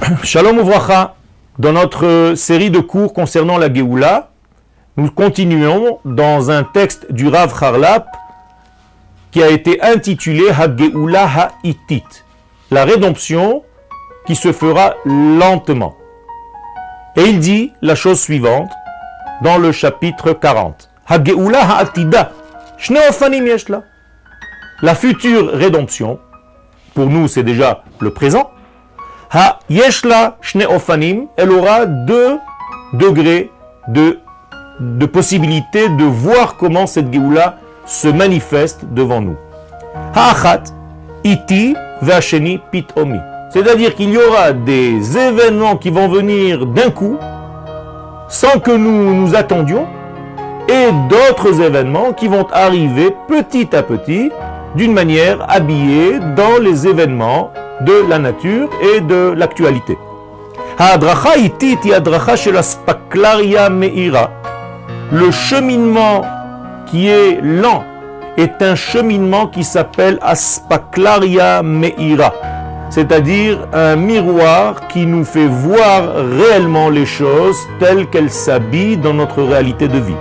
Shalom Uvracha, dans notre série de cours concernant la Géoula, nous continuons dans un texte du Rav Harlap qui a été intitulé Ha-Geoula Ha-Itit, la rédemption qui se fera lentement. Et il dit la chose suivante dans le chapitre 40. Ha-Geoula Ha-Atida, la future rédemption, pour nous c'est déjà le présent, Ha yeshla shne ofanim, elle aura deux degrés de, de possibilité de voir comment cette Géoula se manifeste devant nous. Ha iti vasheni pitomi. C'est-à-dire qu'il y aura des événements qui vont venir d'un coup, sans que nous nous attendions, et d'autres événements qui vont arriver petit à petit, d'une manière habillée dans les événements de la nature et de l'actualité. Le cheminement qui est lent est un cheminement qui s'appelle Aspaklaria Meira, c'est-à-dire un miroir qui nous fait voir réellement les choses telles qu'elles s'habillent dans notre réalité de vie.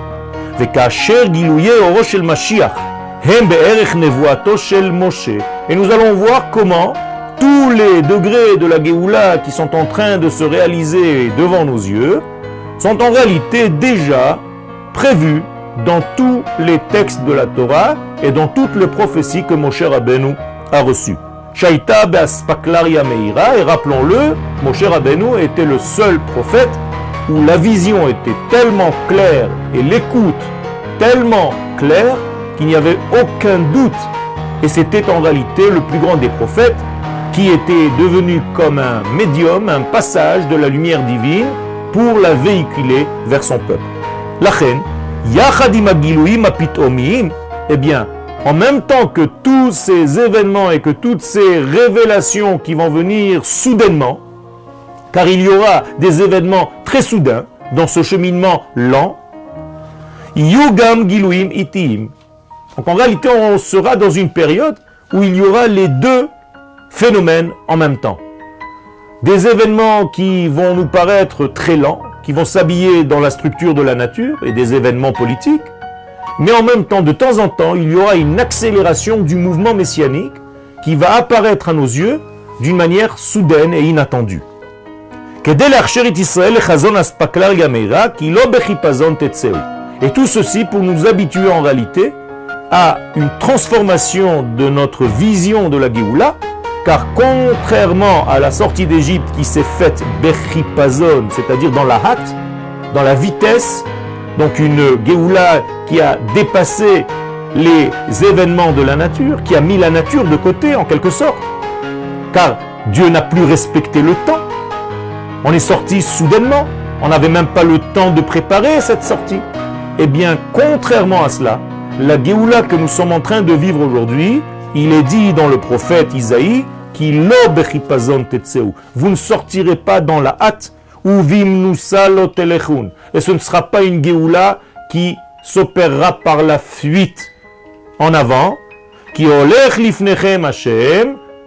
Et nous allons voir comment tous les degrés de la Géoula qui sont en train de se réaliser devant nos yeux sont en réalité déjà prévus dans tous les textes de la Torah et dans toutes les prophéties que Moshe Rabbeinu a reçues. Shaita Baspaklaria Meira, et rappelons-le, Moshe Rabbeinu était le seul prophète où la vision était tellement claire et l'écoute tellement claire qu'il n'y avait aucun doute. Et c'était en réalité le plus grand des prophètes qui était devenu comme un médium, un passage de la lumière divine pour la véhiculer vers son peuple. La reine, eh bien, en même temps que tous ces événements et que toutes ces révélations qui vont venir soudainement, car il y aura des événements très soudains dans ce cheminement lent, Yugam Giluim Itim. Donc en réalité, on sera dans une période où il y aura les deux phénomènes en même temps. Des événements qui vont nous paraître très lents, qui vont s'habiller dans la structure de la nature et des événements politiques, mais en même temps, de temps en temps, il y aura une accélération du mouvement messianique qui va apparaître à nos yeux d'une manière soudaine et inattendue. Et tout ceci pour nous habituer en réalité à une transformation de notre vision de la Géoula car contrairement à la sortie d'Égypte qui s'est faite Bechipazon, c'est-à-dire dans la hâte, dans la vitesse, donc une Géoula qui a dépassé les événements de la nature, qui a mis la nature de côté en quelque sorte, car Dieu n'a plus respecté le temps. On est sorti soudainement, on n'avait même pas le temps de préparer cette sortie. Eh bien, contrairement à cela, la Géoula que nous sommes en train de vivre aujourd'hui, il est dit dans le prophète Isaïe vous ne sortirez pas dans la hâte ou Et ce ne sera pas une Géoula qui s'opérera par la fuite en avant. Qui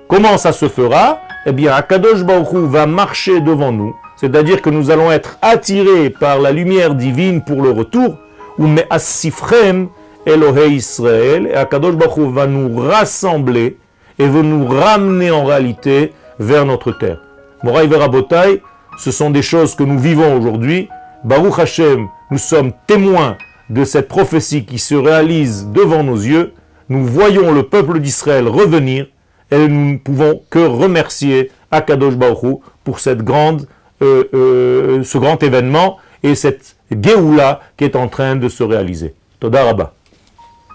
Comment ça se fera? Eh bien, Akadosh Baruch va marcher devant nous. C'est-à-dire que nous allons être attirés par la lumière divine pour le retour. Ou me asifrem Elohei Israël. Et Akadosh Baruch va nous rassembler et veut nous ramener en réalité vers notre terre. Moraï Verabotai, ce sont des choses que nous vivons aujourd'hui. Baruch Hashem, nous sommes témoins de cette prophétie qui se réalise devant nos yeux. Nous voyons le peuple d'Israël revenir et nous ne pouvons que remercier Akadosh Baruch pour cette grande, euh, euh, ce grand événement et cette Géoula qui est en train de se réaliser. Toda Rabba.